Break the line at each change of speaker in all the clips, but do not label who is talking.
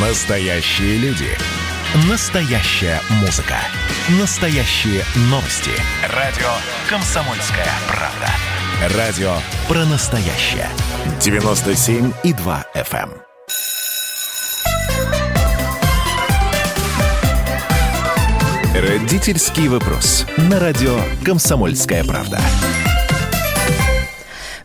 Настоящие люди. Настоящая музыка. Настоящие новости. Радио «Комсомольская правда». Радио про настоящее. 97,2 FM. эм. Родительский вопрос. На радио «Комсомольская правда».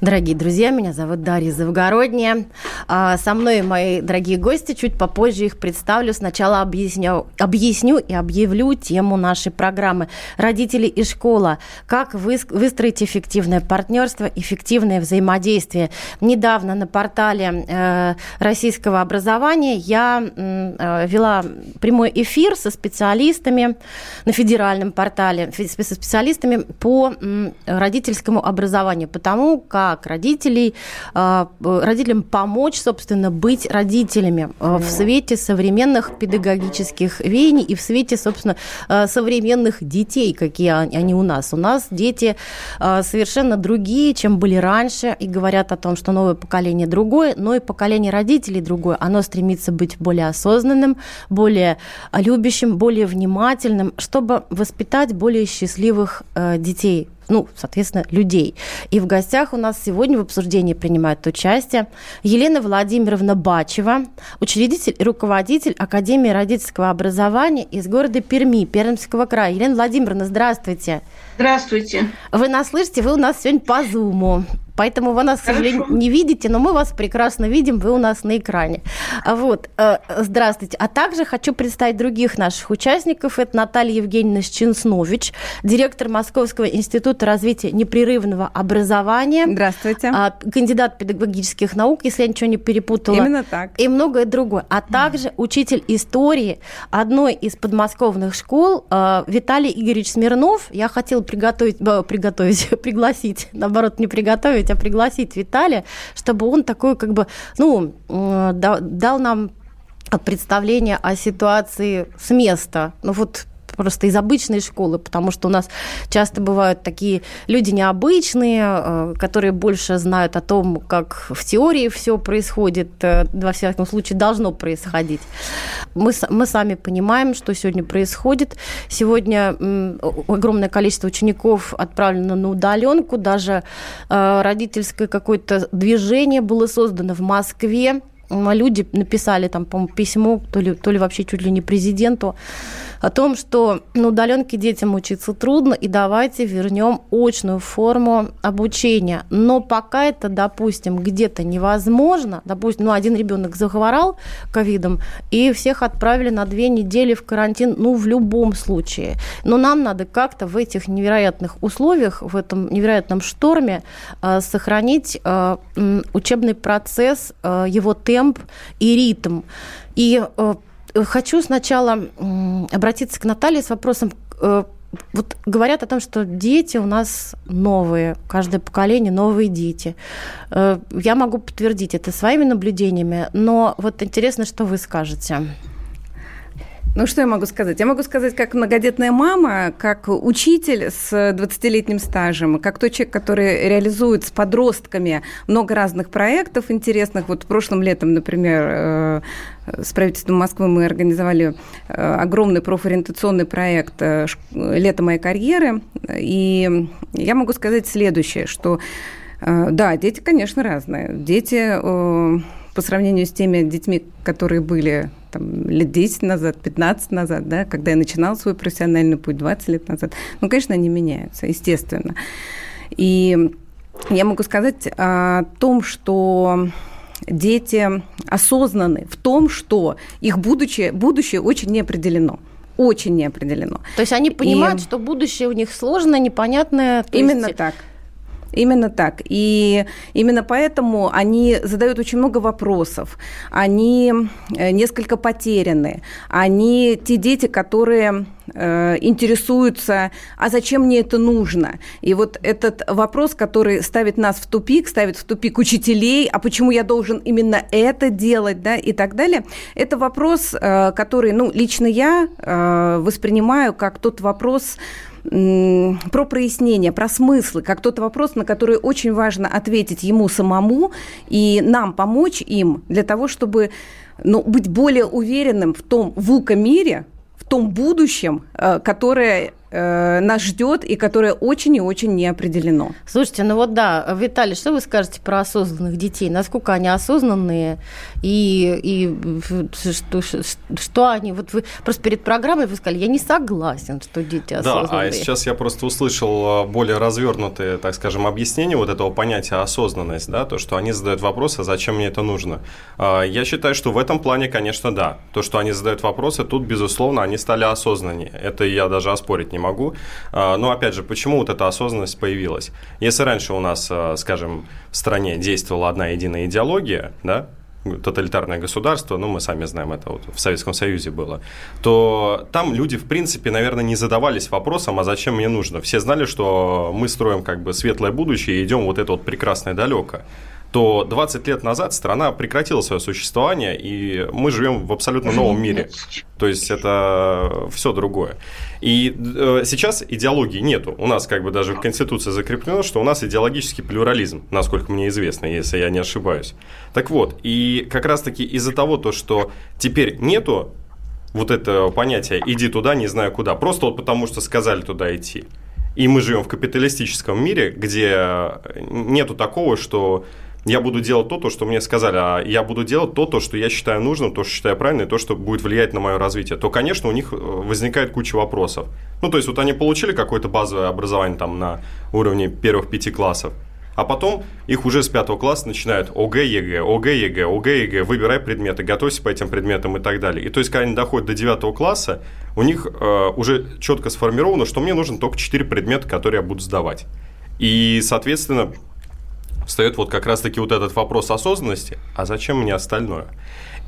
Дорогие друзья, меня зовут Дарья Завгородняя. А, со мной мои дорогие гости, чуть попозже их представлю. Сначала объясню, объясню и объявлю тему нашей программы «Родители и школа. Как выстроить эффективное партнерство, эффективное взаимодействие». Недавно на портале э, российского образования я э, вела прямой эфир со специалистами на федеральном портале, со специалистами по родительскому образованию, потому как родителей, а, родителям помочь, собственно, быть родителями а, в свете современных педагогических веяний и в свете, собственно, а, современных детей, какие они у нас. У нас дети совершенно другие, чем были раньше, и говорят о том, что новое поколение другое, но и поколение родителей другое. Оно стремится быть более осознанным, более любящим, более внимательным, чтобы воспитать более счастливых детей ну, соответственно, людей. И в гостях у нас сегодня в обсуждении принимает участие Елена Владимировна Бачева, учредитель и руководитель Академии родительского образования из города Перми, Пермского края. Елена Владимировна, здравствуйте.
Здравствуйте.
Вы нас слышите? Вы у нас сегодня по Зуму. Поэтому вы нас, к сожалению, не видите, но мы вас прекрасно видим, вы у нас на экране. Вот, э, здравствуйте. А также хочу представить других наших участников. Это Наталья Евгеньевна Счинснович, директор Московского института развития непрерывного образования.
Здравствуйте. А,
кандидат педагогических наук, если я ничего не перепутала.
Именно так.
И многое другое. А также учитель истории одной из подмосковных школ э, Виталий Игоревич Смирнов. Я хотела приготовить, э, приготовить, пригласить, наоборот, не приготовить, а пригласить Виталия, чтобы он такой, как бы, ну, дал нам представление о ситуации с места. Ну вот просто из обычной школы, потому что у нас часто бывают такие люди необычные, э, которые больше знают о том, как в теории все происходит, э, во всяком случае должно происходить. Мы, мы сами понимаем, что сегодня происходит. Сегодня огромное количество учеников отправлено на удаленку, даже э, родительское какое-то движение было создано в Москве, люди написали там, по письмо, то ли, то ли вообще чуть ли не президенту, о том, что на удаленке детям учиться трудно, и давайте вернем очную форму обучения. Но пока это, допустим, где-то невозможно, допустим, ну, один ребенок захворал ковидом, и всех отправили на две недели в карантин, ну, в любом случае. Но нам надо как-то в этих невероятных условиях, в этом невероятном шторме э, сохранить э, учебный процесс, э, его темп и ритм. И Хочу сначала обратиться к Наталье с вопросом. Э, вот говорят о том, что дети у нас новые, каждое поколение новые дети. Э, я могу подтвердить это своими наблюдениями, но вот интересно, что вы скажете.
Ну, что я могу сказать? Я могу сказать, как многодетная мама, как учитель с 20-летним стажем, как тот человек, который реализует с подростками много разных проектов интересных. Вот прошлым летом, например, э, с правительством Москвы мы организовали э, огромный профориентационный проект э, «Лето моей карьеры». И я могу сказать следующее, что да, дети, конечно, разные. Дети по сравнению с теми детьми, которые были там, лет 10 назад, 15 назад, да, когда я начинала свой профессиональный путь 20 лет назад, ну, конечно, они меняются, естественно. И я могу сказать о том, что дети осознаны в том, что их будущее, будущее очень неопределено очень неопределено.
То есть они понимают, и... что будущее у них сложное, непонятное.
Именно
есть...
так. Именно так. И именно поэтому они задают очень много вопросов. Они э, несколько потеряны. Они те дети, которые э, интересуются, а зачем мне это нужно? И вот этот вопрос, который ставит нас в тупик, ставит в тупик учителей, а почему я должен именно это делать, да, и так далее, это вопрос, э, который, ну, лично я воспринимаю как тот вопрос, про прояснение, про смыслы, как тот вопрос, на который очень важно ответить ему самому и нам помочь им для того, чтобы ну, быть более уверенным в том ВУКа-мире, в том будущем, э, которое э, нас ждет и которое очень и очень не определено.
Слушайте, ну вот да, Виталий, что вы скажете про осознанных детей? Насколько они осознанные и, и что, что они... Вот вы просто перед программой вы сказали, я не согласен, что дети осознанные.
Да, а сейчас я просто услышал э, более развернутые, так скажем, объяснения вот этого понятия осознанность, да, то, что они задают вопросы, а зачем мне это нужно. А, я считаю, что в этом плане, конечно, да. То, что они задают вопросы, тут, безусловно, они стали осознаннее. Это я даже оспорить не могу. А, но опять же, почему вот эта осознанность появилась? Если раньше у нас, а, скажем, в стране действовала одна единая идеология, да, тоталитарное государство, ну, мы сами знаем, это вот в Советском Союзе было, то там люди, в принципе, наверное, не задавались вопросом, а зачем мне нужно. Все знали, что мы строим как бы светлое будущее и идем вот это вот прекрасное далеко то 20 лет назад страна прекратила свое существование, и мы живем в абсолютно новом мире. То есть это все другое. И э, сейчас идеологии нету. У нас как бы даже в Конституции закреплено, что у нас идеологический плюрализм, насколько мне известно, если я не ошибаюсь. Так вот, и как раз-таки из-за того, то, что теперь нету вот этого понятия «иди туда, не знаю куда», просто вот потому что сказали туда идти. И мы живем в капиталистическом мире, где нету такого, что я буду делать то, то, что мне сказали, а я буду делать то, то, что я считаю нужным, то, что считаю правильным, и то, что будет влиять на мое развитие, то, конечно, у них э, возникает куча вопросов. Ну, то есть, вот они получили какое-то базовое образование там на уровне первых пяти классов, а потом их уже с пятого класса начинают ОГЭ, ЕГЭ, ОГЭ, ЕГЭ, ОГЭ, ЕГЭ, выбирай предметы, готовься по этим предметам и так далее. И то есть, когда они доходят до девятого класса, у них э, уже четко сформировано, что мне нужно только четыре предмета, которые я буду сдавать. И, соответственно, встает вот как раз-таки вот этот вопрос осознанности, а зачем мне остальное?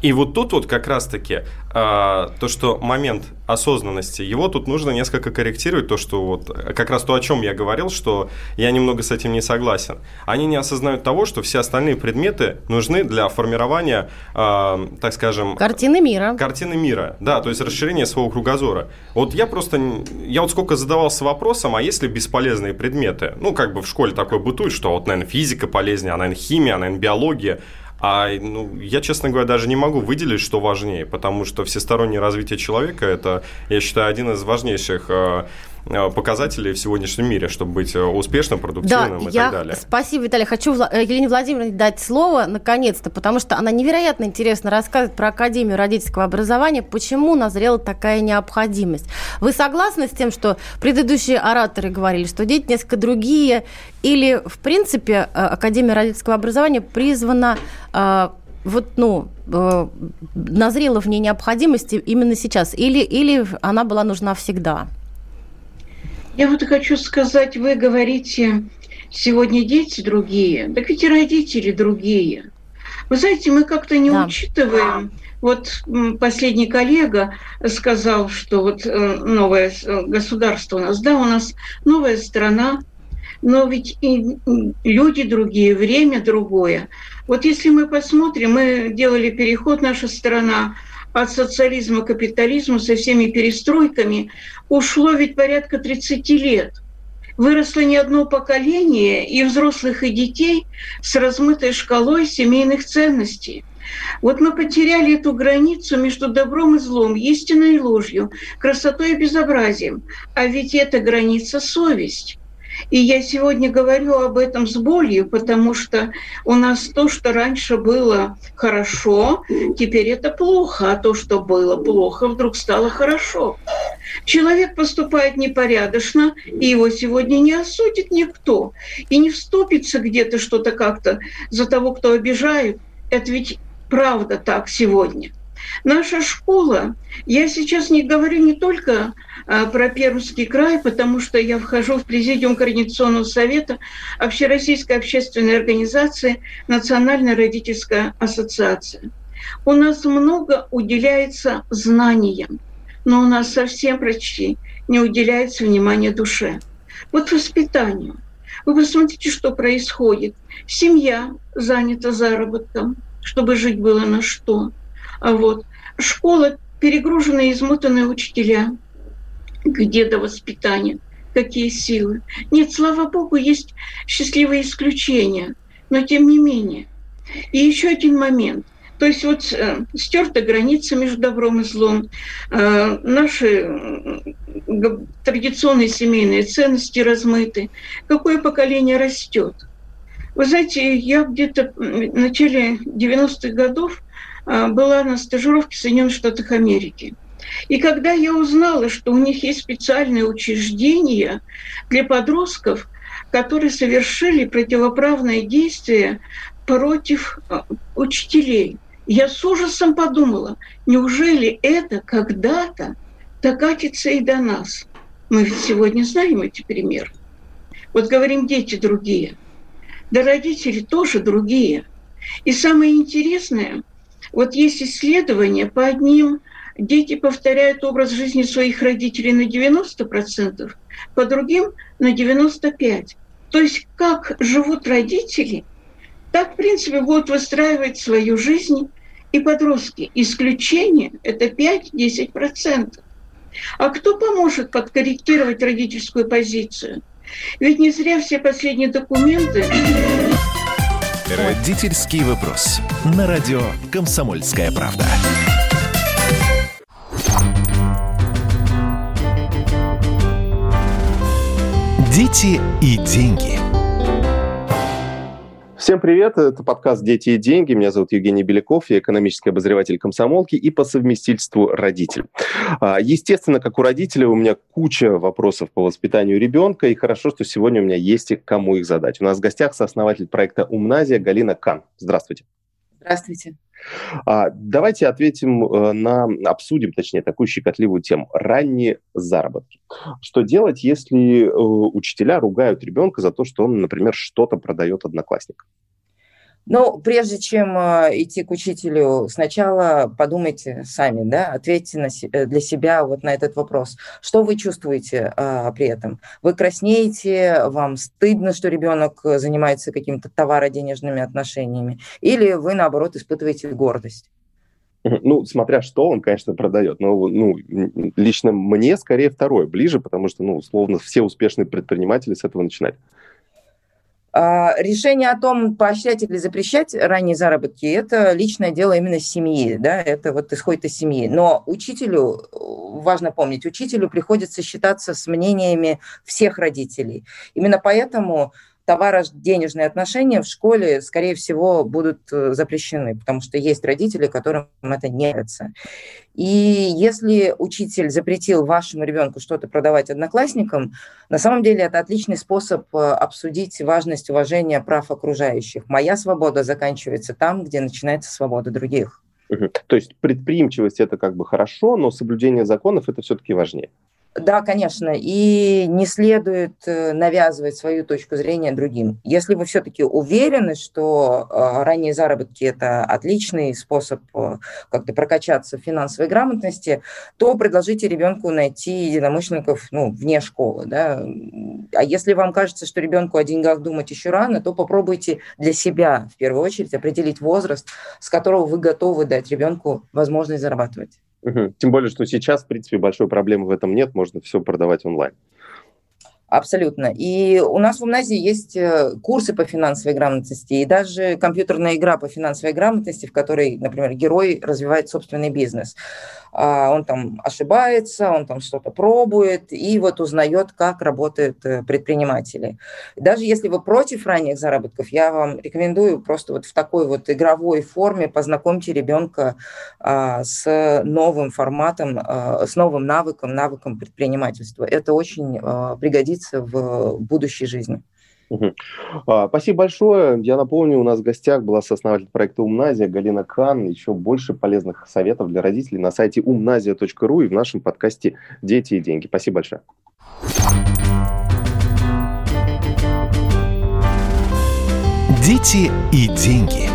И вот тут вот как раз-таки э, то, что момент осознанности, его тут нужно несколько корректировать, то, что вот как раз то, о чем я говорил, что я немного с этим не согласен. Они не осознают того, что все остальные предметы нужны для формирования, э, так скажем...
Картины мира.
Картины мира, да, то есть расширение своего кругозора. Вот я просто, я вот сколько задавался вопросом, а если бесполезные предметы? Ну, как бы в школе такое бытует, что вот, наверное, физика полезнее, а, наверное, химия, а, наверное, биология. А ну, я, честно говоря, даже не могу выделить, что важнее, потому что всестороннее развитие человека – это, я считаю, один из важнейших э, показателей в сегодняшнем мире, чтобы быть э, успешным, продуктивным да, и
я,
так далее.
Спасибо, Виталий. Хочу э, Елене Владимировне дать слово, наконец-то, потому что она невероятно интересно рассказывает про Академию родительского образования, почему назрела такая необходимость. Вы согласны с тем, что предыдущие ораторы говорили, что дети несколько другие, или, в принципе, Академия родительского образования призвана вот, ну, назрела в ней необходимости именно сейчас, или, или она была нужна всегда?
Я вот хочу сказать, вы говорите, сегодня дети другие, так ведь и родители другие. Вы знаете, мы как-то не да. учитываем. Вот последний коллега сказал, что вот э, новое государство у нас, да, у нас новая страна, но ведь и люди другие, время другое. Вот если мы посмотрим, мы делали переход, наша страна от социализма к капитализму со всеми перестройками ушло ведь порядка 30 лет. Выросло не одно поколение и взрослых, и детей с размытой шкалой семейных ценностей. Вот мы потеряли эту границу между добром и злом, истиной и ложью, красотой и безобразием. А ведь эта граница – совесть. И я сегодня говорю об этом с болью, потому что у нас то, что раньше было хорошо, теперь это плохо, а то, что было плохо, вдруг стало хорошо. Человек поступает непорядочно, и его сегодня не осудит никто, и не вступится где-то что-то как-то за того, кто обижает. Это ведь правда так сегодня. Наша школа, я сейчас не говорю не только а, про Пермский край, потому что я вхожу в президиум Координационного совета Общероссийской общественной организации Национальная родительская ассоциация. У нас много уделяется знаниям, но у нас совсем почти не уделяется внимания душе. Вот воспитанию. Вы посмотрите, что происходит. Семья занята заработком, чтобы жить было на что. А вот школа перегруженные, измотанные учителя – где до воспитания, какие силы. Нет, слава богу, есть счастливые исключения, но тем не менее. И еще один момент. То есть вот э, стерта граница между добром и злом, э, наши традиционные семейные ценности размыты. Какое поколение растет? Вы знаете, я где-то в начале 90-х годов была на стажировке в Соединенных Штатах Америки. И когда я узнала, что у них есть специальные учреждения для подростков, которые совершили противоправные действия против учителей, я с ужасом подумала, неужели это когда-то докатится и до нас? Мы ведь сегодня знаем эти примеры. Вот говорим, дети другие. Да родители тоже другие. И самое интересное, вот есть исследования по одним дети повторяют образ жизни своих родителей на 90%, по другим на 95%. То есть как живут родители, так, в принципе, будут выстраивать свою жизнь и подростки. Исключение – это 5-10%. А кто поможет подкорректировать родительскую позицию? Ведь не зря все последние документы...
Родительский вопрос. На радио «Комсомольская правда». Дети и деньги.
Всем привет, это подкаст «Дети и деньги». Меня зовут Евгений Беляков, я экономический обозреватель комсомолки и по совместительству родитель. А, естественно, как у родителя, у меня куча вопросов по воспитанию ребенка, и хорошо, что сегодня у меня есть кому их задать. У нас в гостях сооснователь проекта «Умназия» Галина Кан. Здравствуйте.
Здравствуйте.
А, давайте ответим э, на, обсудим, точнее, такую щекотливую тему. Ранние заработки. Что делать, если э, учителя ругают ребенка за то, что он, например, что-то продает одноклассникам?
Ну, прежде чем э, идти к учителю, сначала подумайте сами, да, ответьте на, э, для себя вот на этот вопрос. Что вы чувствуете э, при этом? Вы краснеете, вам стыдно, что ребенок занимается какими-то товаро-денежными отношениями, или вы, наоборот, испытываете гордость?
Ну, смотря что он, конечно, продает. Но ну, лично мне скорее второе ближе, потому что, ну, условно, все успешные предприниматели с этого начинают.
А, решение о том, поощрять или запрещать ранние заработки, это личное дело именно семьи, да, это вот исходит из семьи. Но учителю, важно помнить, учителю приходится считаться с мнениями всех родителей. Именно поэтому товаро-денежные отношения в школе, скорее всего, будут э, запрещены, потому что есть родители, которым это не нравится. И если учитель запретил вашему ребенку что-то продавать одноклассникам, на самом деле это отличный способ э, обсудить важность уважения прав окружающих. Моя свобода заканчивается там, где начинается свобода других.
То есть предприимчивость это как бы хорошо, но соблюдение законов это все-таки важнее.
Да, конечно, и не следует э, навязывать свою точку зрения другим. Если вы все-таки уверены, что э, ранние заработки – это отличный способ э, как-то прокачаться в финансовой грамотности, то предложите ребенку найти единомышленников ну, вне школы. Да? А если вам кажется, что ребенку о деньгах думать еще рано, то попробуйте для себя в первую очередь определить возраст, с которого вы готовы дать ребенку возможность зарабатывать.
Тем более, что сейчас, в принципе, большой проблемы в этом нет, можно все продавать онлайн.
Абсолютно. И у нас в гимназии есть э, курсы по финансовой грамотности и даже компьютерная игра по финансовой грамотности, в которой, например, герой развивает собственный бизнес. А, он там ошибается, он там что-то пробует и вот узнает, как работают э, предприниматели. Даже если вы против ранних заработков, я вам рекомендую просто вот в такой вот игровой форме познакомьте ребенка а, с новым форматом, а, с новым навыком, навыком предпринимательства. Это очень пригодится в будущей жизни.
Угу. Спасибо большое. Я напомню, у нас в гостях была сооснователь проекта «Умназия» Галина Кан. Еще больше полезных советов для родителей на сайте умназия.ру и в нашем подкасте «Дети и деньги». Спасибо большое.
Дети и деньги.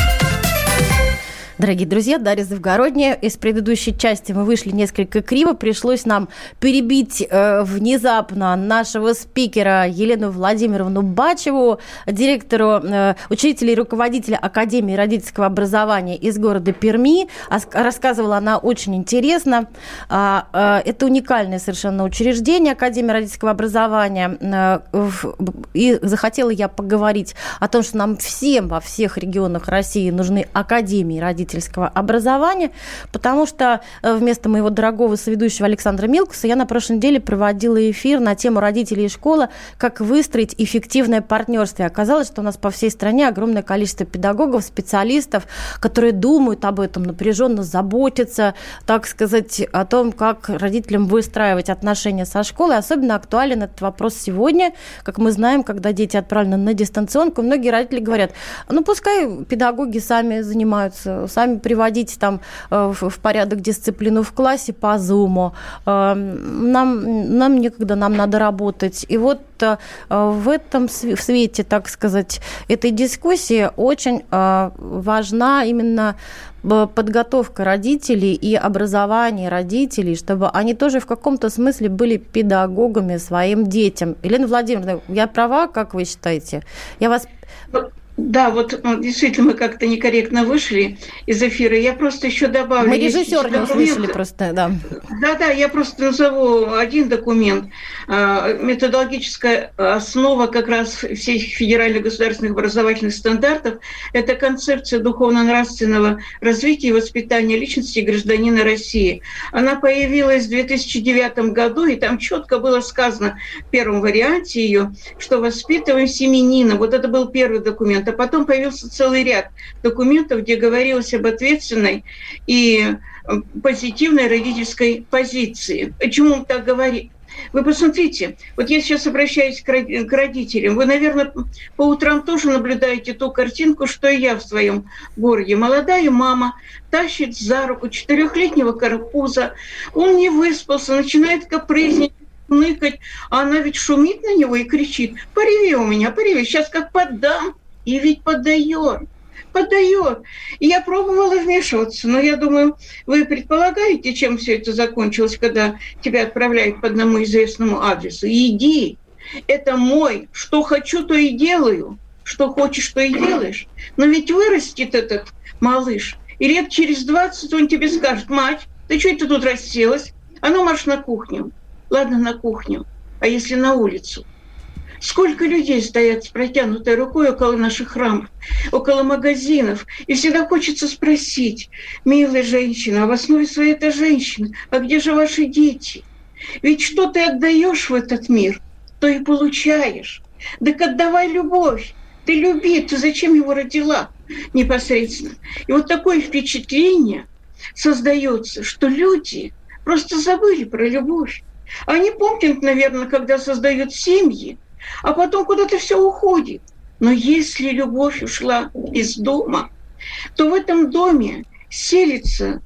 Дорогие друзья, Дарья Завгородняя. Из предыдущей части мы вышли несколько криво. Пришлось нам перебить э, внезапно нашего спикера Елену Владимировну Бачеву, директору, э, учителя и руководителя Академии родительского образования из города Перми. Рассказывала она очень интересно. А, э, это уникальное совершенно учреждение Академия родительского образования. Э, и захотела я поговорить о том, что нам всем во всех регионах России нужны академии родительского образования, потому что э, вместо моего дорогого соведущего Александра Милкуса я на прошлой неделе проводила эфир на тему родителей и школа, как выстроить эффективное партнерство. И оказалось, что у нас по всей стране огромное количество педагогов, специалистов, которые думают об этом, напряженно заботятся, так сказать, о том, как родителям выстраивать отношения со школой. Особенно актуален этот вопрос сегодня, как мы знаем, когда дети отправлены на дистанционку, многие родители говорят, ну пускай педагоги сами занимаются, сами приводить там э, в порядок дисциплину в классе по зуму. Э, нам, нам некогда, нам надо работать. И вот э, в этом в свете, так сказать, этой дискуссии очень важна именно подготовка родителей и образование родителей, чтобы они тоже в каком-то смысле были педагогами своим детям. Елена Владимировна, я права, как вы считаете? Я вас
да, вот действительно мы как-то некорректно вышли из эфира. Я просто еще добавлю.
Мы режиссера не услышали просто, да.
Да, да, я просто назову один документ. А, методологическая основа как раз всех федеральных государственных образовательных стандартов – это концепция духовно-нравственного развития и воспитания личности гражданина России. Она появилась в 2009 году, и там четко было сказано в первом варианте ее, что воспитываем семенина. Вот это был первый документ а потом появился целый ряд документов, где говорилось об ответственной и э, позитивной родительской позиции. Почему он так говорит? Вы посмотрите, вот я сейчас обращаюсь к родителям. Вы, наверное, по утрам тоже наблюдаете ту картинку, что и я в своем городе. Молодая мама тащит за руку четырехлетнего карапуза. Он не выспался, начинает капризничать ныкать, а она ведь шумит на него и кричит, пореви у меня, пореви, сейчас как поддам. И ведь поддает поддает. И я пробовала вмешиваться, но я думаю, вы предполагаете, чем все это закончилось, когда тебя отправляют по одному известному адресу. Иди, это мой, что хочу, то и делаю, что хочешь, то и делаешь. Но ведь вырастет этот малыш, и лет через 20 он тебе скажет, мать, ты что это тут расселась? А ну марш на кухню. Ладно, на кухню. А если на улицу? Сколько людей стоят с протянутой рукой около наших храмов, около магазинов. И всегда хочется спросить, милая женщина, а в основе своей это женщина, а где же ваши дети? Ведь что ты отдаешь в этот мир, то и получаешь. Так отдавай любовь. Ты люби, ты зачем его родила непосредственно? И вот такое впечатление создается, что люди просто забыли про любовь. Они помнят, наверное, когда создают семьи, а потом куда-то все уходит. Но если любовь ушла из дома, то в этом доме селится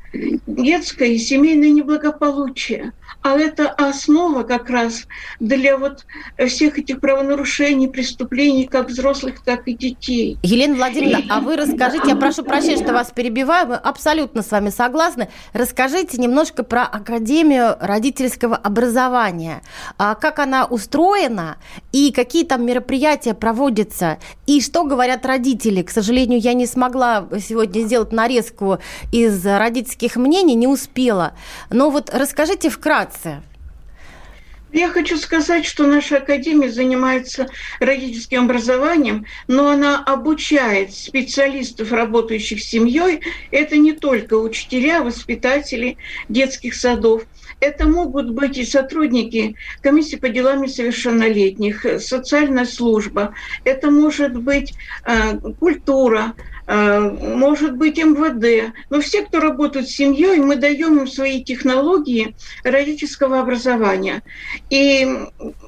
детское и семейное неблагополучие. А это основа как раз для вот всех этих правонарушений, преступлений, как взрослых, так и детей.
Елена Владимировна, и... а вы расскажите, я прошу прощения, что вас перебиваю, мы абсолютно с вами согласны. Расскажите немножко про Академию родительского образования. А как она устроена и какие там мероприятия проводятся, и что говорят родители. К сожалению, я не смогла сегодня сделать нарезку из родительских мнений, не успела. Но вот расскажите вкратце?
Я хочу сказать, что наша академия занимается родительским образованием, но она обучает специалистов, работающих с семьей. Это не только учителя, воспитатели детских садов. Это могут быть и сотрудники комиссии по делам несовершеннолетних, социальная служба, это может быть э, культура, может быть МВД. Но все, кто работают с семьей, мы даем им свои технологии родительского образования. И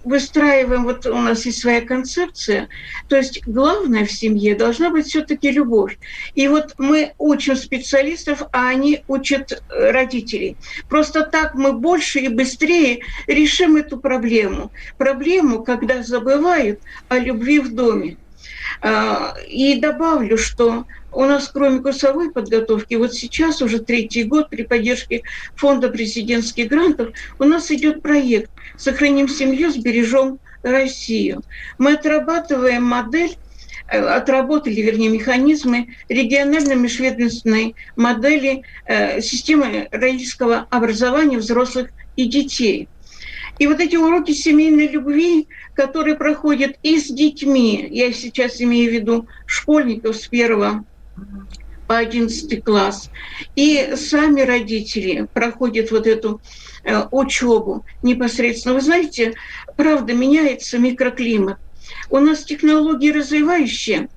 выстраиваем, вот у нас есть своя концепция, то есть главное в семье должна быть все-таки любовь. И вот мы учим специалистов, а они учат родителей. Просто так мы больше и быстрее решим эту проблему. Проблему, когда забывают о любви в доме. А, и добавлю, что у нас, кроме курсовой подготовки, вот сейчас уже третий год при поддержке Фонда президентских грантов у нас идет проект «Сохраним семью, сбережем Россию». Мы отрабатываем модель э, отработали, вернее, механизмы региональной межведомственной модели э, системы родительского образования взрослых и детей. И вот эти уроки семейной любви, которые проходят и с детьми, я сейчас имею в виду школьников с первого по 11 класс. И сами родители проходят вот эту э, учебу непосредственно. Вы знаете, правда, меняется микроклимат. У нас технологии развивающие,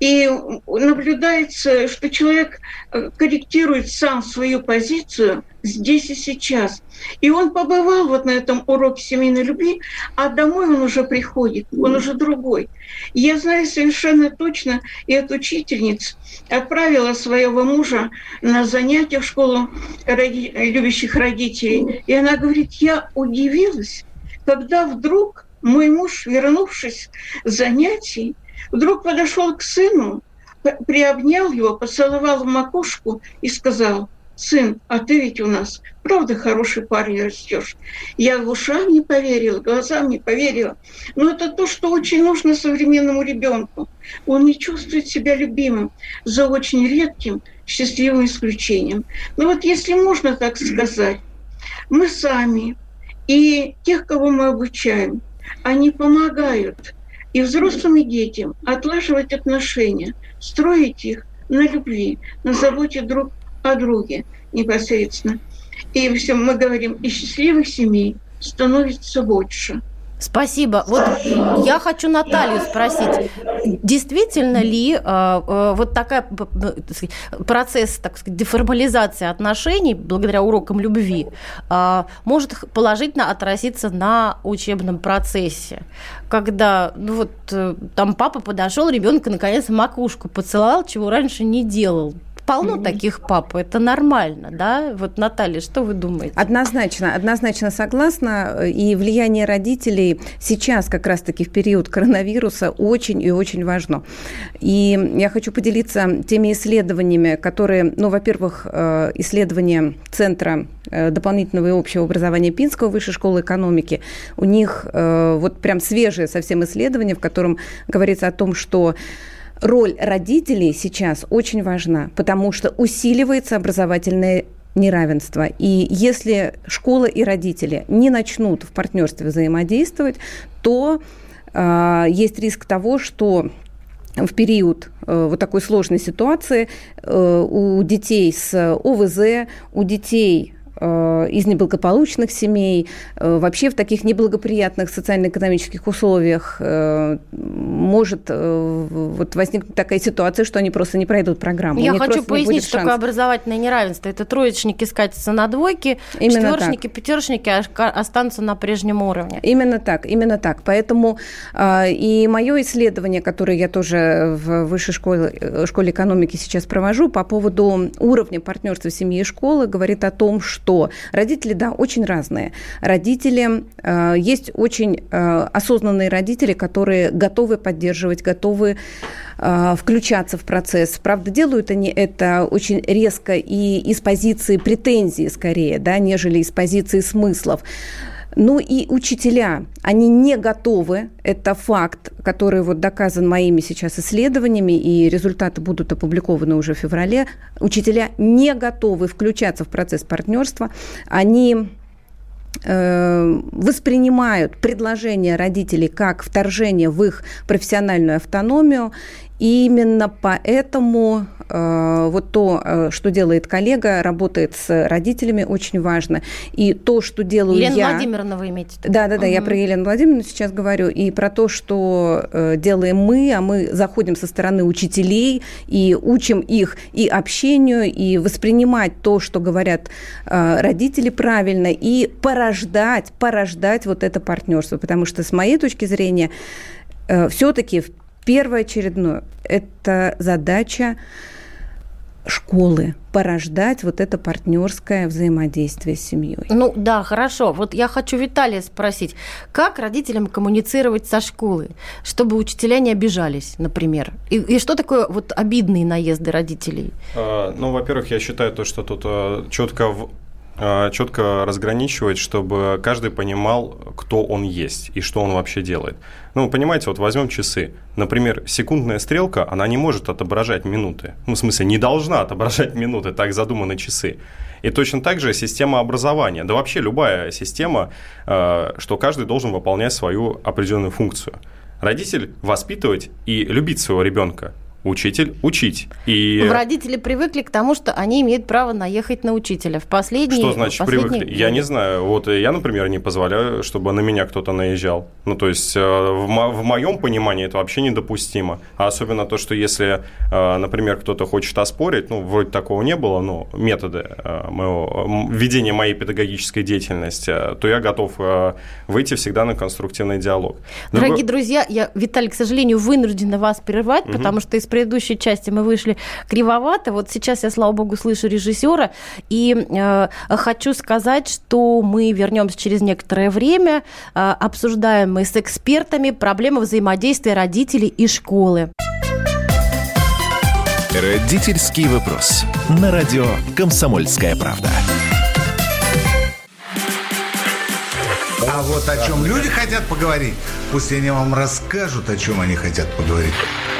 и наблюдается, что человек э, корректирует сам свою позицию здесь и сейчас. И он побывал вот на этом уроке семейной любви, а домой он уже приходит, он уже другой. Я знаю совершенно точно, и эта учительница отправила своего мужа на занятия в школу роди- любящих родителей. И она говорит, я удивилась, когда вдруг мой муж, вернувшись с занятий, вдруг подошел к сыну, приобнял его, поцеловал в макушку и сказал, сын, а ты ведь у нас правда хороший парень растешь. Я в ушам не поверила, глазам не поверила. Но это то, что очень нужно современному ребенку. Он не чувствует себя любимым за очень редким счастливым исключением. Но вот если можно так сказать, мы сами и тех, кого мы обучаем, они помогают и взрослым, и детям отлаживать отношения, строить их на любви, на заботе друг о друге непосредственно. И все, мы говорим, и счастливых семей становится больше –
Спасибо. Вот я хочу Наталью спросить, действительно ли э, э, вот такая процесс, так сказать, деформализации отношений благодаря урокам любви э, может положительно отразиться на учебном процессе, когда ну вот э, там папа подошел, ребенка наконец макушку поцеловал, чего раньше не делал полно mm-hmm. таких пап, это нормально, да? Вот, Наталья, что вы думаете?
Однозначно, однозначно согласна. И влияние родителей сейчас, как раз-таки в период коронавируса, очень и очень важно. И я хочу поделиться теми исследованиями, которые, ну, во-первых, э, исследования Центра э, дополнительного и общего образования Пинского высшей школы экономики. У них э, вот прям свежее совсем исследование, в котором говорится о том, что роль родителей сейчас очень важна, потому что усиливается образовательное неравенство. И если школа и родители не начнут в партнерстве взаимодействовать, то э, есть риск того, что в период э, вот такой сложной ситуации э, у детей с ОВЗ, у детей из неблагополучных семей, э, вообще в таких неблагоприятных социально-экономических условиях э, может вот возникнуть такая ситуация, что они просто не пройдут программу.
Я хочу пояснить, что такое образовательное неравенство. Это троечники скатятся на двойки, именно четверочники, так. пятерочники останутся на прежнем уровне.
Именно так, именно так. Поэтому и мое исследование, которое я тоже в высшей школе, школе экономики сейчас провожу по поводу уровня партнерства семьи и школы, говорит о том, что что родители, да, очень разные. Родители, э, есть очень э, осознанные родители, которые готовы поддерживать, готовы э, включаться в процесс. Правда, делают они это очень резко и из позиции претензий скорее, да, нежели из позиции смыслов. Ну и учителя, они не готовы, это факт, который вот доказан моими сейчас исследованиями, и результаты будут опубликованы уже в феврале. Учителя не готовы включаться в процесс партнерства, они э, воспринимают предложения родителей как вторжение в их профессиональную автономию, и именно поэтому вот то, э, что делает коллега, работает с родителями, очень важно. И то, что делаю
Елена
я...
Владимировна вы имеете?
Да, да, да, угу. я про Елену Владимировну сейчас говорю. И про то, что э, делаем мы, а мы заходим со стороны учителей и учим их и общению, и воспринимать то, что говорят э, родители правильно, и порождать, порождать вот это партнерство. Потому что с моей точки зрения, э, все-таки в первоочередную. Это задача школы порождать вот это партнерское взаимодействие с семьей.
Ну да, хорошо. Вот я хочу Виталия спросить, как родителям коммуницировать со школы, чтобы учителя не обижались, например? И, и что такое вот обидные наезды родителей?
А, ну, во-первых, я считаю то, что тут а, четко а, четко разграничивать, чтобы каждый понимал, кто он есть и что он вообще делает. Ну, понимаете, вот возьмем часы. Например, секундная стрелка, она не может отображать минуты. Ну, в смысле, не должна отображать минуты, так задуманы часы. И точно так же система образования, да вообще любая система, а, что каждый должен выполнять свою определенную функцию. Родитель воспитывать и любить своего ребенка учитель учить.
И... Родители привыкли к тому, что они имеют право наехать на учителя. В последние
Что значит последние... привыкли? Я не знаю. Вот я, например, не позволяю, чтобы на меня кто-то наезжал. Ну, то есть э, в, мо- в моем понимании это вообще недопустимо. А особенно то, что если, э, например, кто-то хочет оспорить, ну, вроде такого не было, но методы э, моего, ведения моей педагогической деятельности, то я готов выйти всегда на конструктивный диалог.
Другой... Дорогие друзья, я, Виталий, к сожалению, вынуждена вас прервать, угу. потому что из предыдущей части мы вышли кривовато. Вот сейчас я, слава богу, слышу режиссера. И э, хочу сказать, что мы вернемся через некоторое время, э, обсуждаем мы с экспертами проблемы взаимодействия родителей и школы.
Родительский вопрос. На радио «Комсомольская правда».
А вот о чем люди хотят поговорить, пусть они вам расскажут, о чем они хотят поговорить.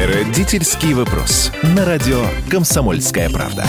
Родительский вопрос. На радио «Комсомольская правда».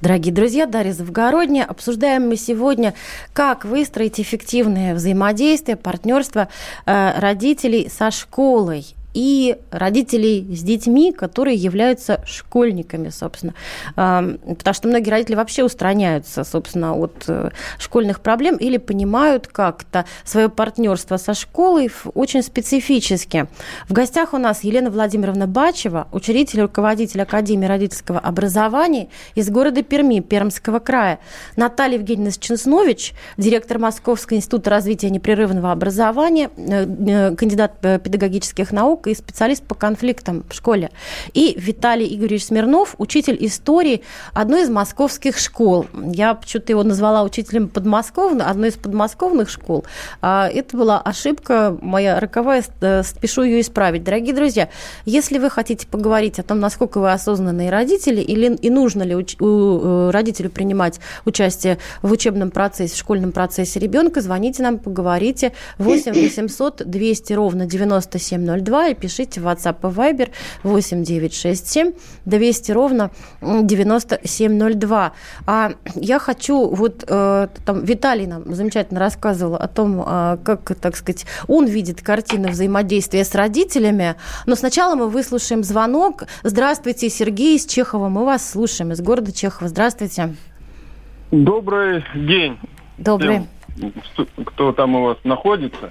Дорогие друзья, Дарья Завгородняя. Обсуждаем мы сегодня, как выстроить эффективное взаимодействие, партнерство э, родителей со школой и родителей с детьми, которые являются школьниками, собственно. Потому что многие родители вообще устраняются, собственно, от э, школьных проблем или понимают как-то свое партнерство со школой очень специфически. В гостях у нас Елена Владимировна Бачева, учредитель и руководитель Академии родительского образования из города Перми, Пермского края. Наталья Евгеньевна Ченснович, директор Московского института развития непрерывного образования, э, э, кандидат педагогических наук, педагог и специалист по конфликтам в школе. И Виталий Игоревич Смирнов, учитель истории одной из московских школ. Я почему-то его назвала учителем подмосковной, одной из подмосковных школ. А, это была ошибка моя роковая, э, спешу ее исправить. Дорогие друзья, если вы хотите поговорить о том, насколько вы осознанные родители, или и нужно ли уч- у э, родителю принимать участие в учебном процессе, в школьном процессе ребенка, звоните нам, поговорите. 8 800 200 ровно 9702 и пишите в WhatsApp и Viber 8967 200 ровно 9702. А я хочу, вот э, там Виталий нам замечательно рассказывал о том, э, как, так сказать, он видит картину взаимодействия с родителями, но сначала мы выслушаем звонок. Здравствуйте, Сергей из Чехова, мы вас слушаем, из города Чехова. Здравствуйте.
Добрый день.
Добрый.
Всем, кто там у вас находится.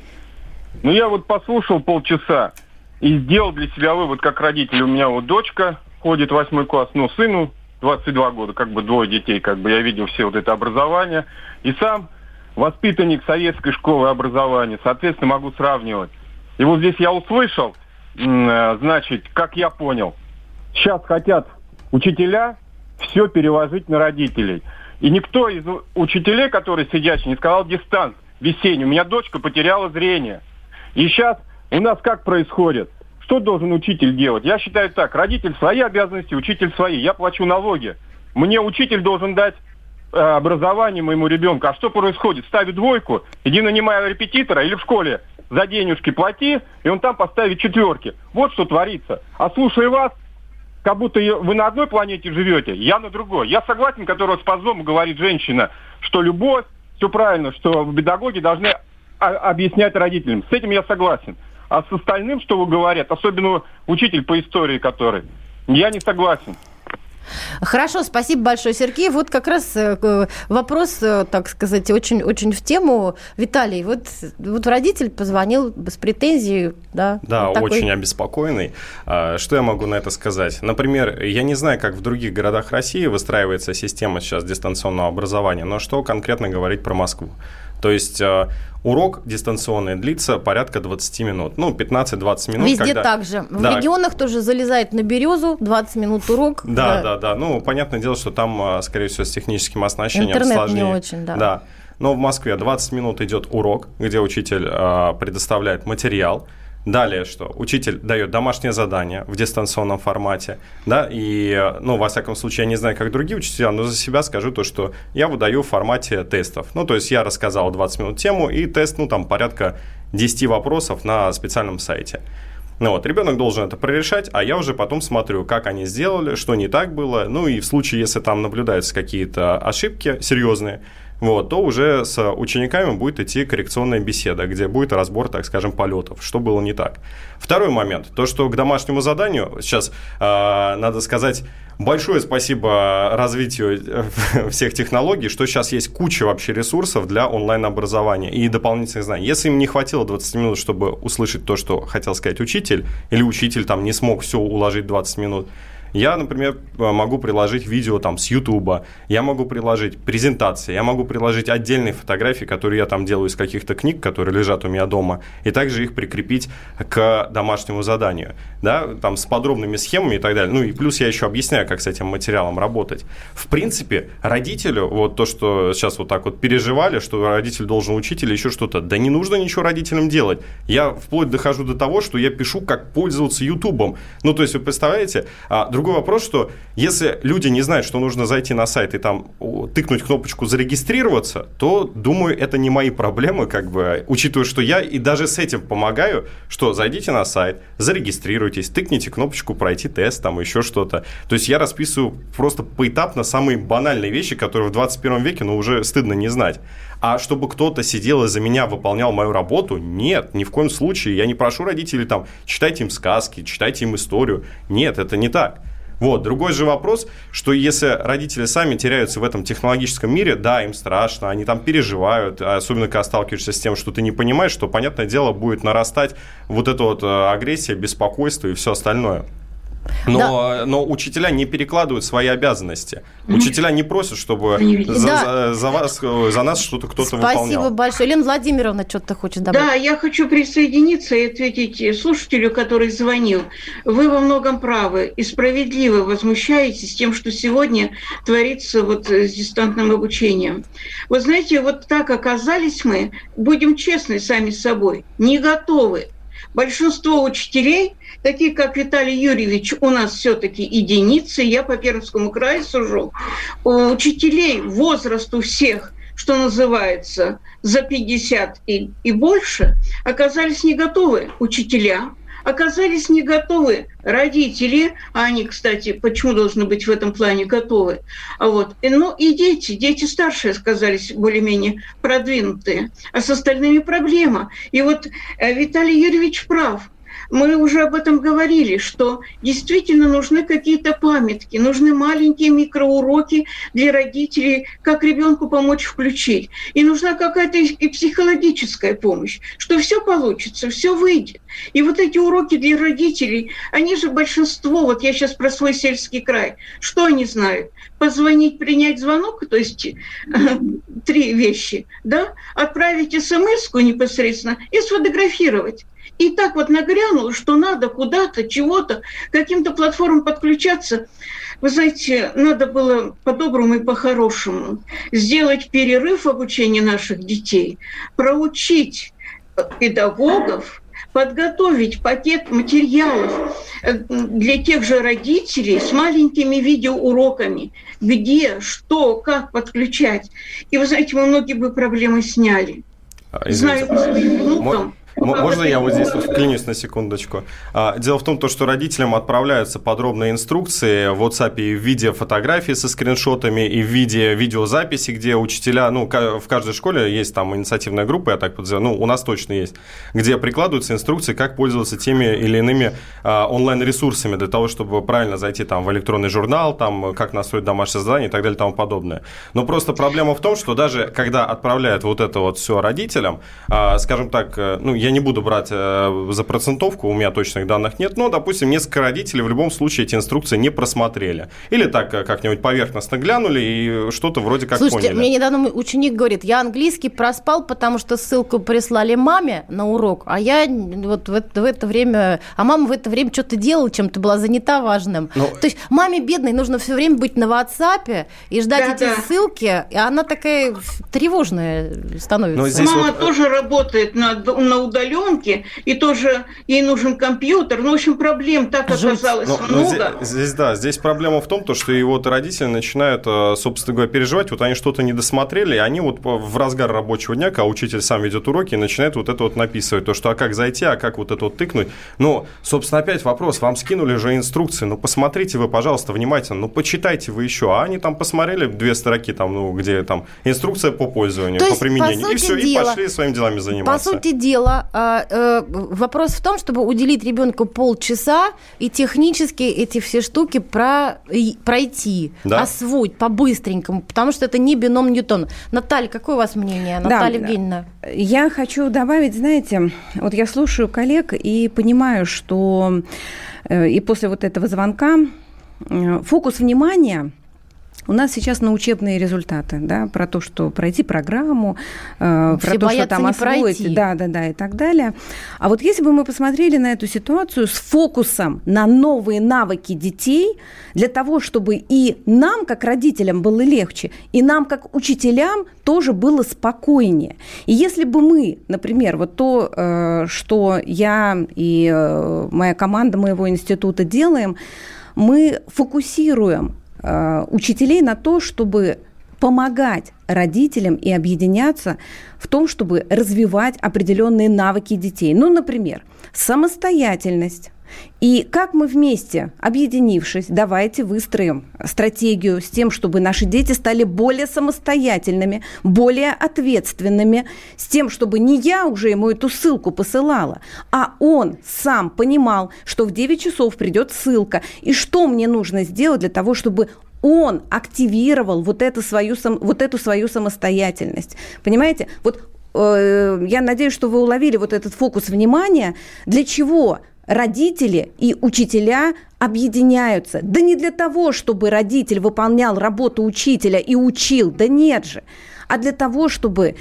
Ну, я вот послушал полчаса и сделал для себя вывод как родитель. У меня вот дочка ходит в восьмой класс, но сыну 22 года, как бы двое детей, как бы я видел все вот это образование. И сам воспитанник советской школы образования, соответственно, могу сравнивать. И вот здесь я услышал, э, значит, как я понял, сейчас хотят учителя все переложить на родителей. И никто из учителей, которые сидящие, не сказал дистанц весенний. У меня дочка потеряла зрение. И сейчас у нас как происходит? Что должен учитель делать? Я считаю так, родитель свои обязанности, учитель свои. Я плачу налоги. Мне учитель должен дать э, образование моему ребенку. А что происходит? Ставит двойку, иди нанимай репетитора или в школе за денежки плати, и он там поставит четверки. Вот что творится. А слушая вас, как будто вы на одной планете живете, я на другой. Я согласен, которого с позом говорит женщина, что любовь, все правильно, что педагоги должны объяснять родителям. С этим я согласен. А с остальным, что вы говорят, особенно учитель по истории который, я не согласен.
Хорошо, спасибо большое, Сергей. Вот как раз э, вопрос, э, так сказать, очень, очень в тему. Виталий, вот, вот родитель позвонил без претензий, да?
Да,
вот такой...
очень обеспокоенный. А, что я могу на это сказать? Например, я не знаю, как в других городах России выстраивается система сейчас дистанционного образования, но что конкретно говорить про Москву? То есть э, урок дистанционный длится порядка 20 минут. Ну, 15-20 минут.
Везде когда... так же. В да. регионах тоже залезает на березу, 20 минут урок.
Да, да, да, да. Ну, понятное дело, что там, э, скорее всего, с техническим оснащением
Интернет
сложнее.
не очень, да.
Да. Но в Москве 20 минут идет урок, где учитель э, предоставляет материал. Далее что? Учитель дает домашнее задание в дистанционном формате, да, и, ну, во всяком случае, я не знаю, как другие учителя, но за себя скажу то, что я выдаю в формате тестов. Ну, то есть я рассказал 20 минут тему, и тест, ну, там, порядка 10 вопросов на специальном сайте. Ну вот, ребенок должен это прорешать, а я уже потом смотрю, как они сделали, что не так было. Ну и в случае, если там наблюдаются какие-то ошибки серьезные, вот, то уже с учениками будет идти коррекционная беседа, где будет разбор, так скажем, полетов, что было не так. Второй момент, то, что к домашнему заданию, сейчас э, надо сказать, большое спасибо развитию э, всех технологий, что сейчас есть куча вообще ресурсов для онлайн-образования и дополнительных знаний. Если им не хватило 20 минут, чтобы услышать то, что хотел сказать учитель, или учитель там не смог все уложить 20 минут, я, например, могу приложить видео там с Ютуба, я могу приложить презентации, я могу приложить отдельные фотографии, которые я там делаю из каких-то книг, которые лежат у меня дома, и также их прикрепить к домашнему заданию, да, там с подробными схемами и так далее. Ну и плюс я еще объясняю, как с этим материалом работать. В принципе, родителю, вот то, что сейчас вот так вот переживали, что родитель должен учить или еще что-то, да не нужно ничего родителям делать. Я вплоть дохожу до того, что я пишу, как пользоваться Ютубом. Ну, то есть, вы представляете, а, Другой вопрос, что если люди не знают, что нужно зайти на сайт и там тыкнуть кнопочку «зарегистрироваться», то, думаю, это не мои проблемы, как бы, учитывая, что я и даже с этим помогаю, что зайдите на сайт, зарегистрируйтесь, тыкните кнопочку «пройти тест», там еще что-то. То есть я расписываю просто поэтапно самые банальные вещи, которые в 21 веке, ну, уже стыдно не знать. А чтобы кто-то сидел и за меня выполнял мою работу, нет, ни в коем случае. Я не прошу родителей там, читайте им сказки, читайте им историю. Нет, это не так. Вот. Другой же вопрос, что если родители сами теряются в этом технологическом мире, да, им страшно, они там переживают, особенно когда сталкиваешься с тем, что ты не понимаешь, что, понятное дело, будет нарастать вот эта вот э, агрессия, беспокойство и все остальное. Но, да. но учителя не перекладывают свои обязанности. Учителя не просят, чтобы за, да. за, за, вас, за нас что-то кто-то выполнял.
Спасибо большое. Елена Владимировна что-то хочет добавить.
Да, я хочу присоединиться и ответить слушателю, который звонил. Вы во многом правы и справедливо возмущаетесь тем, что сегодня творится вот с дистантным обучением. Вы знаете, вот так оказались мы, будем честны сами с собой, не готовы. Большинство учителей такие как Виталий Юрьевич, у нас все-таки единицы, я по Пермскому краю сужу, у учителей возраст у всех что называется, за 50 и, и больше, оказались не готовы учителя, оказались не готовы родители, а они, кстати, почему должны быть в этом плане готовы, а вот, ну и дети, дети старшие оказались более-менее продвинутые, а с остальными проблема. И вот э, Виталий Юрьевич прав – мы уже об этом говорили, что действительно нужны какие-то памятки, нужны маленькие микроуроки для родителей, как ребенку помочь включить. И нужна какая-то и психологическая помощь, что все получится, все выйдет. И вот эти уроки для родителей, они же большинство, вот я сейчас про свой сельский край, что они знают? Позвонить, принять звонок, то есть э, три вещи, да, отправить смс непосредственно и сфотографировать. И так вот нагрянуло, что надо куда-то, чего-то, каким-то платформам подключаться. Вы знаете, надо было по-доброму и по-хорошему сделать перерыв в обучении наших детей, проучить педагогов, подготовить пакет материалов э, для тех же родителей с маленькими видеоуроками, где, что, как подключать. И вы знаете, мы многие бы проблемы сняли.
А, извините. Знаю по своим внукам, Можно я вот здесь вклинюсь на секундочку? А, дело в том, что родителям отправляются подробные инструкции в WhatsApp и в виде фотографий со скриншотами, и в виде видеозаписи, где учителя, ну, в каждой школе есть там инициативная группа, я так подозреваю, ну, у нас точно есть, где прикладываются инструкции, как пользоваться теми или иными а, онлайн-ресурсами для того, чтобы правильно зайти там в электронный журнал, там, как настроить домашнее задание и так далее и тому подобное. Но просто проблема в том, что даже когда отправляют вот это вот все родителям, а, скажем так, э, ну, я не буду брать э, за процентовку, у меня точных данных нет, но, допустим, несколько родителей в любом случае эти инструкции не просмотрели. Или так э, как-нибудь поверхностно глянули и что-то вроде как
Слушайте,
поняли.
мне недавно ученик говорит, я английский проспал, потому что ссылку прислали маме на урок, а я вот в это, в это время, а мама в это время что-то делала, чем-то была занята важным. Но... То есть маме бедной нужно все время быть на WhatsApp и ждать да, эти да. ссылки, и она такая тревожная становится.
Но здесь Мама вот... тоже работает на, на удаленке, и тоже ей нужен компьютер. Ну, в общем, проблем так Жуть. оказалось но, много.
Но здесь, здесь, да, здесь проблема в том, то, что и вот родители начинают, э, собственно говоря, переживать, вот они что-то не досмотрели, и они вот в разгар рабочего дня, когда учитель сам ведет уроки, начинают вот это вот написывать, то, что а как зайти, а как вот это вот тыкнуть. Ну, собственно, опять вопрос, вам скинули же инструкции, ну, посмотрите вы, пожалуйста, внимательно, ну, почитайте вы еще, а они там посмотрели две строки, там, ну, где там инструкция по пользованию,
то
по применению,
по
и все,
дела,
и пошли своими делами заниматься.
По сути дела, а, э, вопрос в том, чтобы уделить ребенку полчаса и технически эти все штуки про, пройти, да? освоить по-быстренькому, потому что это не бином Ньютон. Наталья, какое у вас мнение? Наталья да, Евгеньевна.
Я хочу добавить, знаете, вот я слушаю коллег и понимаю, что э, и после вот этого звонка э, фокус внимания у нас сейчас на учебные результаты, да, про то, что пройти программу, э, про то, что там освоить, пройти. да, да, да, и так далее. А вот если бы мы посмотрели на эту ситуацию с фокусом на новые навыки детей, для того, чтобы и нам, как родителям, было легче, и нам, как учителям, тоже было спокойнее. И если бы мы, например, вот то, э, что я и э, моя команда моего института делаем, мы фокусируем учителей на то, чтобы помогать родителям и объединяться в том, чтобы развивать определенные навыки детей. Ну, например, самостоятельность, и как мы вместе, объединившись, давайте выстроим стратегию с тем, чтобы наши дети стали более самостоятельными, более ответственными, с тем, чтобы не я уже ему эту ссылку посылала, а он сам понимал, что в 9 часов придет ссылка, и что мне нужно сделать для того, чтобы он активировал вот эту свою, вот эту свою самостоятельность. Понимаете? Вот э, я надеюсь, что вы уловили вот этот фокус внимания. Для чего родители и учителя объединяются. Да не для того, чтобы родитель выполнял работу учителя и учил, да нет же, а для того, чтобы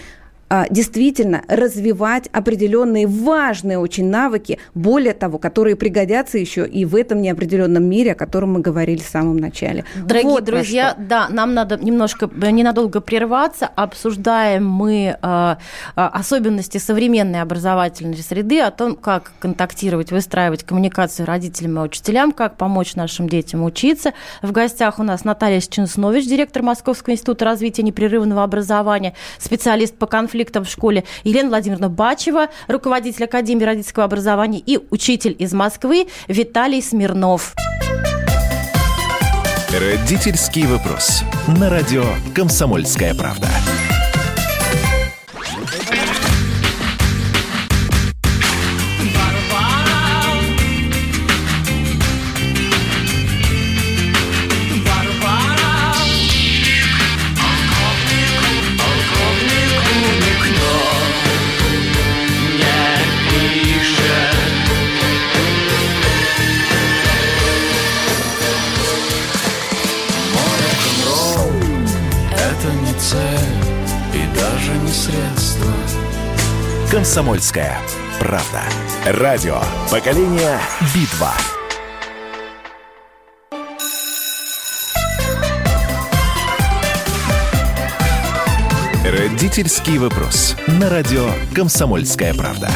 действительно развивать определенные важные очень навыки, более того, которые пригодятся еще и в этом неопределенном мире, о котором мы говорили в самом начале.
Дорогие вот друзья, да, нам надо немножко э, ненадолго прерваться. Обсуждаем мы э, э, особенности современной образовательной среды, о том, как контактировать, выстраивать коммуникацию родителям и учителям, как помочь нашим детям учиться. В гостях у нас Наталья Сченснович, директор Московского института развития непрерывного образования, специалист по конфликтам конфликтам в школе, Елена Владимировна Бачева, руководитель Академии родительского образования, и учитель из Москвы Виталий Смирнов.
Родительский вопрос. На радио «Комсомольская правда». «Комсомольская правда». Радио «Поколение Битва». Родительский вопрос. На радио «Комсомольская правда».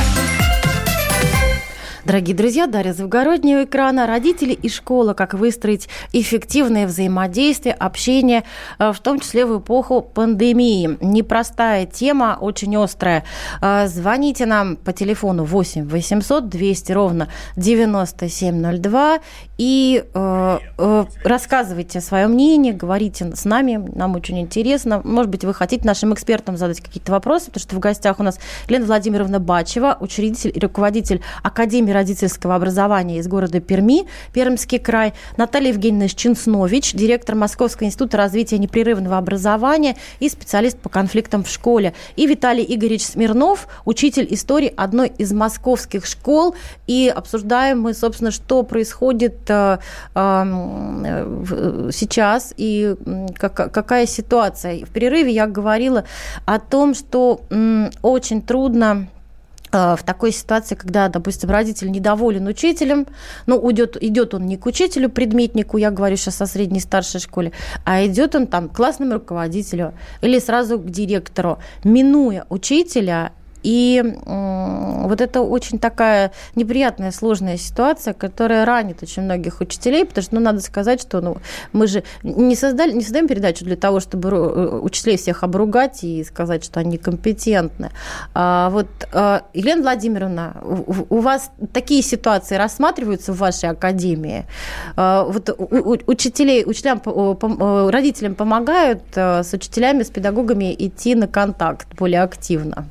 Дорогие друзья, Дарья Завгородняя экрана. Родители и школа. Как выстроить эффективное взаимодействие, общение, э, в том числе в эпоху пандемии. Непростая тема, очень острая. Э, звоните нам по телефону 8 800 200 ровно 9702 и э, э, рассказывайте свое мнение, говорите с нами, нам очень интересно. Может быть, вы хотите нашим экспертам задать какие-то вопросы, потому что в гостях у нас Лена Владимировна Бачева, учредитель и руководитель Академии родительского образования из города Перми, Пермский край, Наталья Евгеньевна Чинснович, директор Московского института развития непрерывного образования и специалист по конфликтам в школе, и Виталий Игоревич Смирнов, учитель истории одной из московских школ. И обсуждаем мы, собственно, что происходит э, э, сейчас и какая ситуация. В перерыве я говорила о том, что очень трудно в такой ситуации, когда, допустим, родитель недоволен учителем, ну, уйдет, идет он не к учителю, предметнику, я говорю сейчас о средней старшей школе, а идет он там к классному руководителю или сразу к директору, минуя учителя и вот это очень такая неприятная, сложная ситуация, которая ранит очень многих учителей, потому что, ну, надо сказать, что ну, мы же не, создали, не создаем передачу для того, чтобы э, учителей всех обругать и сказать, что они компетентны. А вот, а, Елена Владимировна, у вас такие ситуации рассматриваются в вашей академии? А, вот учителей, учителям, родителям помогают э, с учителями, с педагогами идти на контакт более активно?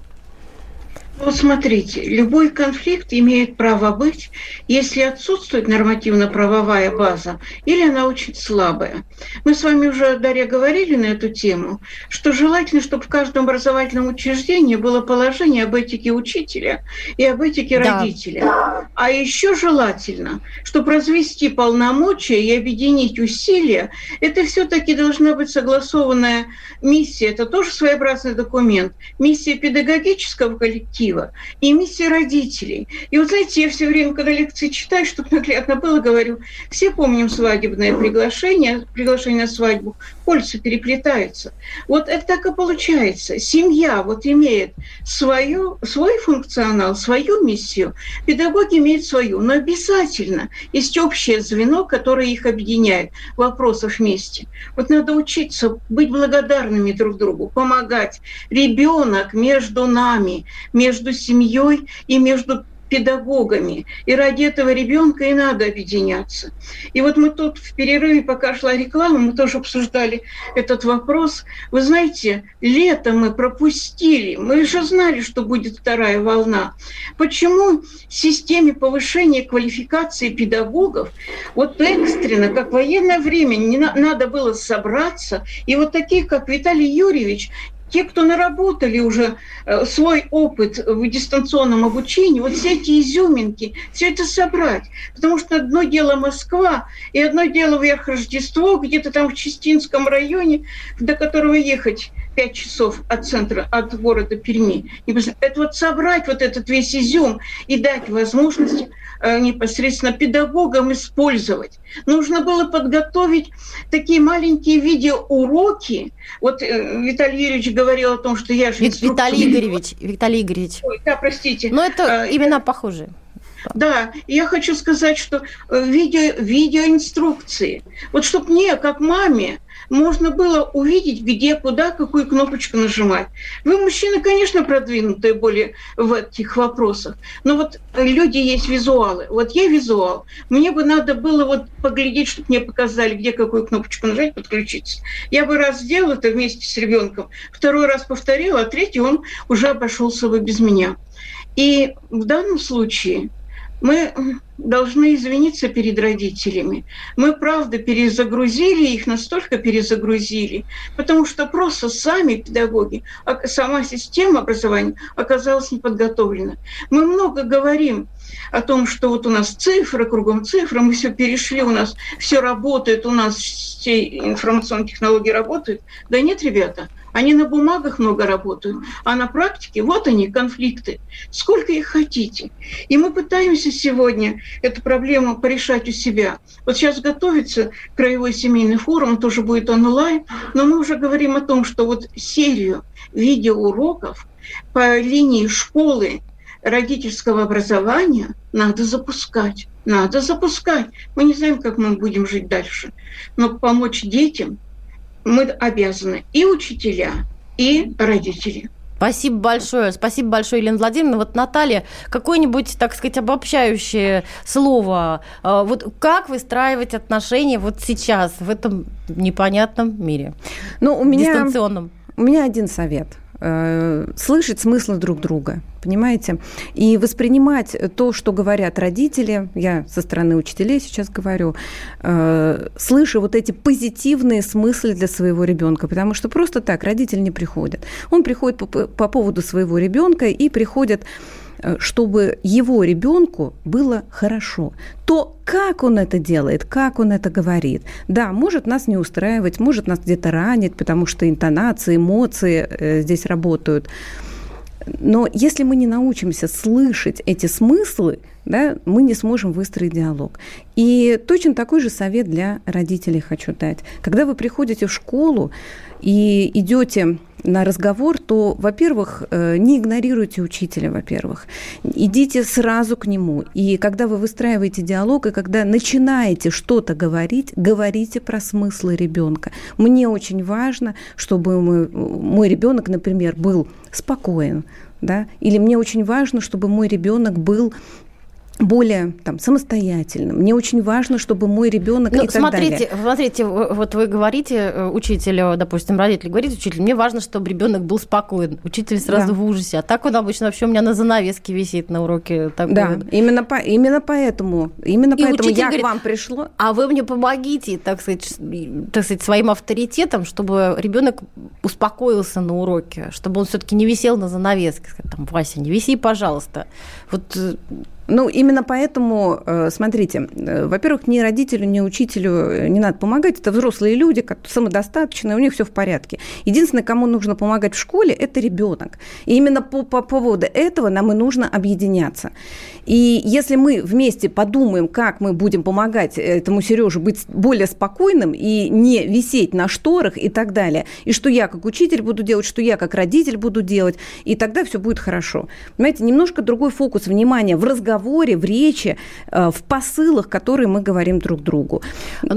Вот смотрите, любой конфликт имеет право быть, если отсутствует нормативно-правовая база или она очень слабая. Мы с вами уже, Дарья, говорили на эту тему, что желательно, чтобы в каждом образовательном учреждении было положение об этике учителя и об этике да. родителя. А еще желательно, чтобы развести полномочия и объединить усилия, это все-таки должна быть согласованная миссия, это тоже своеобразный документ, миссия педагогического коллектива, коллектива и миссия родителей. И вот знаете, я все время, когда лекции читаю, чтобы наглядно было, говорю, все помним свадебное приглашение, приглашение на свадьбу, кольца переплетаются. Вот это так и получается. Семья вот имеет свою, свой функционал, свою миссию, педагоги имеют свою, но обязательно есть общее звено, которое их объединяет, вопросов вместе. Вот надо учиться быть благодарными друг другу, помогать. Ребенок между нами, между между семьей и между педагогами. И ради этого ребенка и надо объединяться. И вот мы тут в перерыве, пока шла реклама, мы тоже обсуждали этот вопрос. Вы знаете, лето мы пропустили. Мы же знали, что будет вторая волна. Почему в системе повышения квалификации педагогов вот экстренно, как военное время, не на, надо было собраться, и вот таких, как Виталий Юрьевич, те, кто наработали уже э, свой опыт в дистанционном обучении, вот все эти изюминки, все это собрать. Потому что одно дело Москва, и одно дело вверх Рождество, где-то там в Чистинском районе, до которого ехать пять часов от центра, от города Перми. Это вот собрать вот этот весь изюм и дать возможность э, непосредственно педагогам использовать. Нужно было подготовить такие маленькие видеоуроки. Вот э, Виталий Юрьевич говорил о том, что я же...
Виталий Игоревич, Виталий Игоревич.
Ой, да, простите.
Но это э, имена похожие.
Да, я хочу сказать, что видео, видеоинструкции. Вот чтобы мне, как маме, можно было увидеть, где, куда, какую кнопочку нажимать. Вы, мужчины, конечно, продвинутые более в этих вопросах, но вот люди есть визуалы. Вот я визуал. Мне бы надо было вот поглядеть, чтобы мне показали, где какую кнопочку нажать, подключиться. Я бы раз сделал это вместе с ребенком, второй раз повторил, а третий он уже обошелся бы без меня. И в данном случае мы должны извиниться перед родителями. Мы, правда, перезагрузили их, настолько перезагрузили, потому что просто сами педагоги, а сама система образования оказалась неподготовлена. Мы много говорим о том, что вот у нас цифры, кругом цифры, мы все перешли, у нас все работает, у нас все информационные технологии работают. Да нет, ребята, они на бумагах много работают, а на практике вот они, конфликты. Сколько их хотите. И мы пытаемся сегодня эту проблему порешать у себя. Вот сейчас готовится краевой семейный форум, тоже будет онлайн, но мы уже говорим о том, что вот серию видеоуроков по линии школы родительского образования надо запускать. Надо запускать. Мы не знаем, как мы будем жить дальше. Но помочь детям мы обязаны и учителя, и родители.
Спасибо большое. Спасибо большое, Елена Владимировна. Вот, Наталья, какое-нибудь, так сказать, обобщающее слово. А, вот как выстраивать отношения вот сейчас, в этом непонятном мире?
Ну, у меня...
Дистанционном.
У меня один совет – слышать смыслы друг друга, понимаете? И воспринимать то, что говорят родители, я со стороны учителей сейчас говорю, э, слыша вот эти позитивные смыслы для своего ребенка, потому что просто так родитель не приходит. Он приходит по, по поводу своего ребенка и приходит Э, чтобы его ребенку было хорошо. То, как он это делает, как он это говорит, да, может нас не устраивать, может нас где-то ранить, потому что интонации, эмоции э, здесь работают. Но если мы не научимся слышать эти смыслы, да, мы не сможем выстроить диалог. И точно такой же совет для родителей хочу дать. Когда вы приходите в школу и идете на разговор, то, во-первых, э, не игнорируйте учителя, во-первых. Идите сразу к нему. И когда вы выстраиваете диалог, и когда начинаете что-то говорить, говорите про смыслы ребенка. Мне очень важно, чтобы мой, мой ребенок, например, был спокоен, да, или мне очень важно, чтобы мой ребенок был более там, самостоятельным. Мне очень важно, чтобы мой ребенок ну, и так
смотрите,
далее.
Смотрите, вот вы говорите э, учителю, допустим, родитель говорит учителю, мне важно, чтобы ребенок был спокоен. Учитель сразу да. в ужасе. А так он обычно вообще у меня на занавеске висит на уроке.
Такой да, вот. именно, по, именно поэтому, именно и поэтому я говорит, к вам пришла.
А вы мне помогите, так сказать, так сказать, своим авторитетом, чтобы ребенок успокоился на уроке, чтобы он все-таки не висел на занавеске. Там, Вася, не виси, пожалуйста. Вот э,
ну, именно поэтому, э, смотрите, э, во-первых, ни родителю, ни учителю э, не надо помогать. Это взрослые люди, самодостаточные, у них все в порядке. Единственное, кому нужно помогать в школе, это ребенок. И именно по, по поводу этого нам и нужно объединяться. И если мы вместе подумаем, как мы будем помогать этому Сереже быть более спокойным и не висеть на шторах и так далее, и что я как учитель буду делать, что я как родитель буду делать, и тогда все будет хорошо. Понимаете, немножко другой фокус внимания в разговоре, в речи, э, в посылах, которые мы говорим друг другу.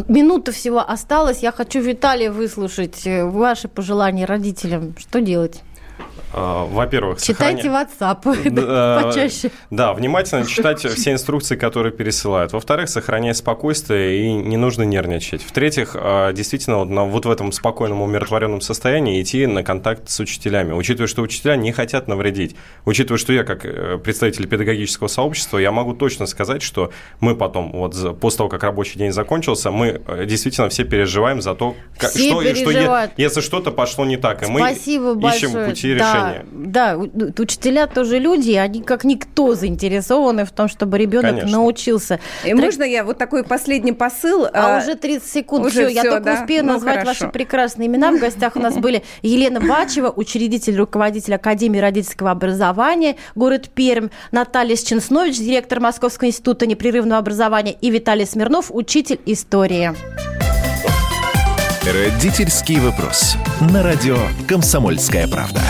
Минута всего осталась. Я хочу, Виталия, выслушать э, ваши пожелания родителям. Что делать?
А, во-первых,
читайте сохраня... WhatsApp да, почаще.
Да, внимательно читать все инструкции, которые пересылают. Во-вторых, сохраняй спокойствие и не нужно нервничать. В-третьих, а, действительно, вот, вот в этом спокойном, умиротворенном состоянии идти на контакт с учителями. Учитывая, что учителя не хотят навредить. Учитывая, что я, как э, представитель педагогического сообщества, я могу точно сказать, что мы потом, вот после того, как рабочий день закончился, мы э, действительно все переживаем за то,
как, что, что
если что-то пошло не так, и мы
Спасибо
ищем
большое.
пути да. решения
решение. Да, учителя тоже люди, они как никто заинтересованы в том, чтобы ребенок Конечно. научился.
И Трек... можно я вот такой последний посыл?
А, а уже 30 секунд. Уже все, я только да? успею ну, назвать хорошо. ваши прекрасные имена. В гостях у нас были Елена Бачева, учредитель, руководитель Академии родительского образования, город Пермь, Наталья Сченснович, директор Московского института непрерывного образования и Виталий Смирнов, учитель истории.
Родительский вопрос. На радио «Комсомольская правда».